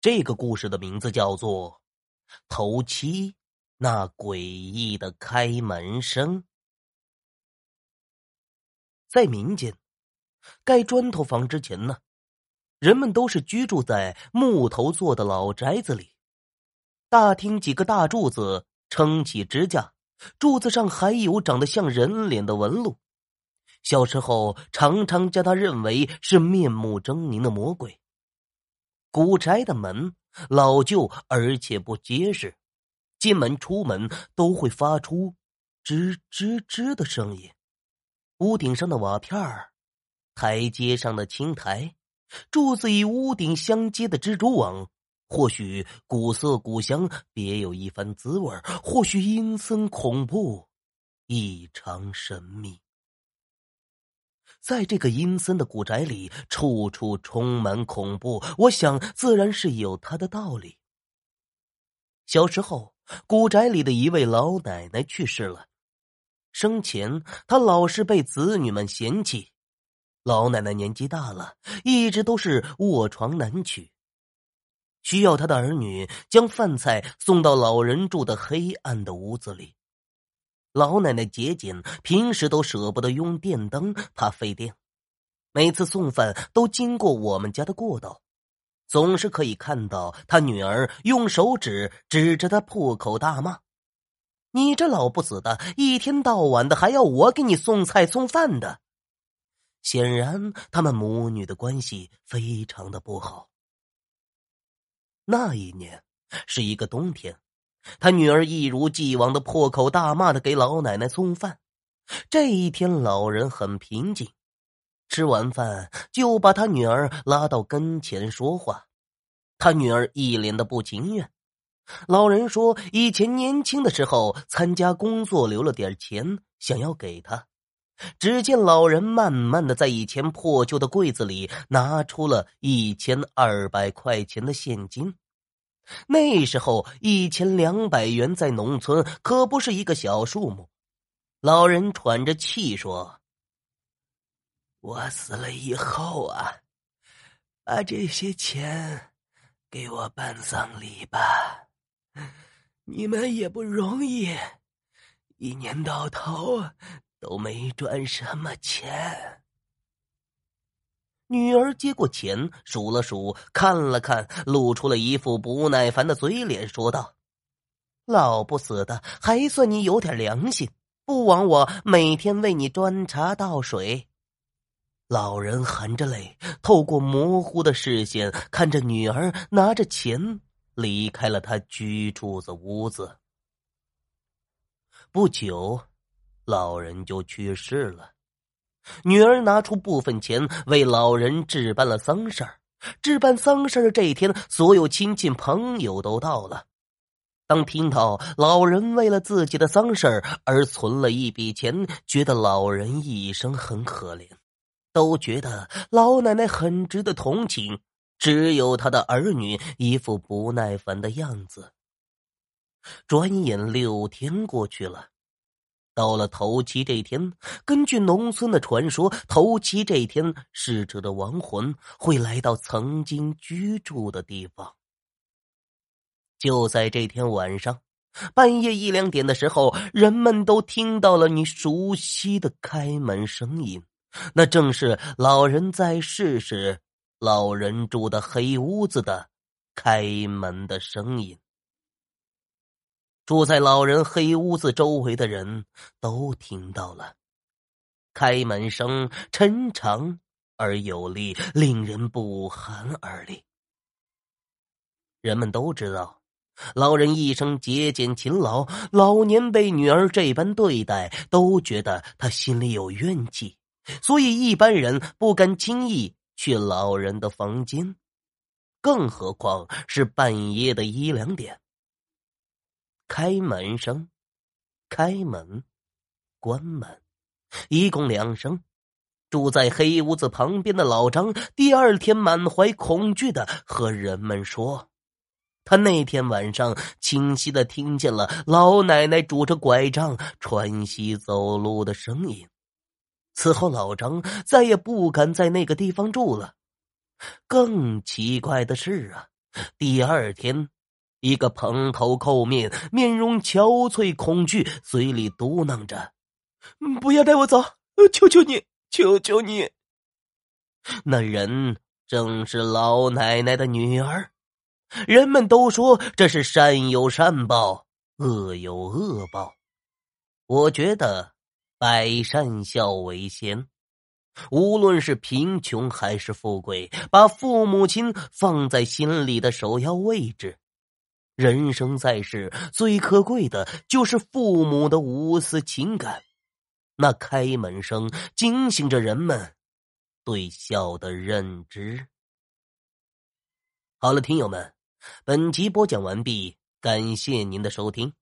这个故事的名字叫做《头七那诡异的开门声》。在民间，盖砖头房之前呢，人们都是居住在木头做的老宅子里。大厅几个大柱子撑起支架，柱子上还有长得像人脸的纹路。小时候，常常将他认为是面目狰狞的魔鬼。古宅的门老旧而且不结实，进门出门都会发出吱吱吱的声音。屋顶上的瓦片儿，台阶上的青苔，柱子与屋顶相接的蜘蛛网，或许古色古香，别有一番滋味或许阴森恐怖，异常神秘。在这个阴森的古宅里，处处充满恐怖。我想，自然是有他的道理。小时候，古宅里的一位老奶奶去世了，生前她老是被子女们嫌弃。老奶奶年纪大了，一直都是卧床难起，需要她的儿女将饭菜送到老人住的黑暗的屋子里。老奶奶节俭，平时都舍不得用电灯，怕费电。每次送饭都经过我们家的过道，总是可以看到他女儿用手指指着他破口大骂：“你这老不死的，一天到晚的还要我给你送菜送饭的。”显然，他们母女的关系非常的不好。那一年是一个冬天。他女儿一如既往的破口大骂的给老奶奶送饭。这一天，老人很平静，吃完饭就把他女儿拉到跟前说话。他女儿一脸的不情愿。老人说：“以前年轻的时候参加工作留了点钱，想要给他。”只见老人慢慢的在以前破旧的柜子里拿出了一千二百块钱的现金。那时候一千两百元在农村可不是一个小数目。老人喘着气说：“我死了以后啊，把这些钱给我办丧礼吧。你们也不容易，一年到头都没赚什么钱。”女儿接过钱，数了数，看了看，露出了一副不耐烦的嘴脸，说道：“老不死的，还算你有点良心，不枉我每天为你端茶倒水。”老人含着泪，透过模糊的视线看着女儿拿着钱离开了他居住的屋子。不久，老人就去世了。女儿拿出部分钱为老人置办了丧事儿。置办丧事儿这一天，所有亲戚朋友都到了。当听到老人为了自己的丧事儿而存了一笔钱，觉得老人一生很可怜，都觉得老奶奶很值得同情。只有他的儿女一副不耐烦的样子。转眼六天过去了。到了头七这天，根据农村的传说，头七这天，逝者的亡魂会来到曾经居住的地方。就在这天晚上，半夜一两点的时候，人们都听到了你熟悉的开门声音，那正是老人在世时，老人住的黑屋子的开门的声音。住在老人黑屋子周围的人都听到了，开门声沉长而有力，令人不寒而栗。人们都知道，老人一生节俭勤劳，老年被女儿这般对待，都觉得他心里有怨气，所以一般人不敢轻易去老人的房间，更何况是半夜的一两点。开门声，开门，关门，一共两声。住在黑屋子旁边的老张，第二天满怀恐惧的和人们说：“他那天晚上清晰的听见了老奶奶拄着拐杖穿西走路的声音。”此后，老张再也不敢在那个地方住了。更奇怪的是啊。第二天，一个蓬头垢面、面容憔悴、恐惧，嘴里嘟囔着：“不要带我走，求求你，求求你。”那人正是老奶奶的女儿。人们都说这是善有善报，恶有恶报。我觉得百善孝为先。无论是贫穷还是富贵，把父母亲放在心里的首要位置。人生在世，最可贵的就是父母的无私情感。那开门声惊醒着人们对孝的认知。好了，听友们，本集播讲完毕，感谢您的收听。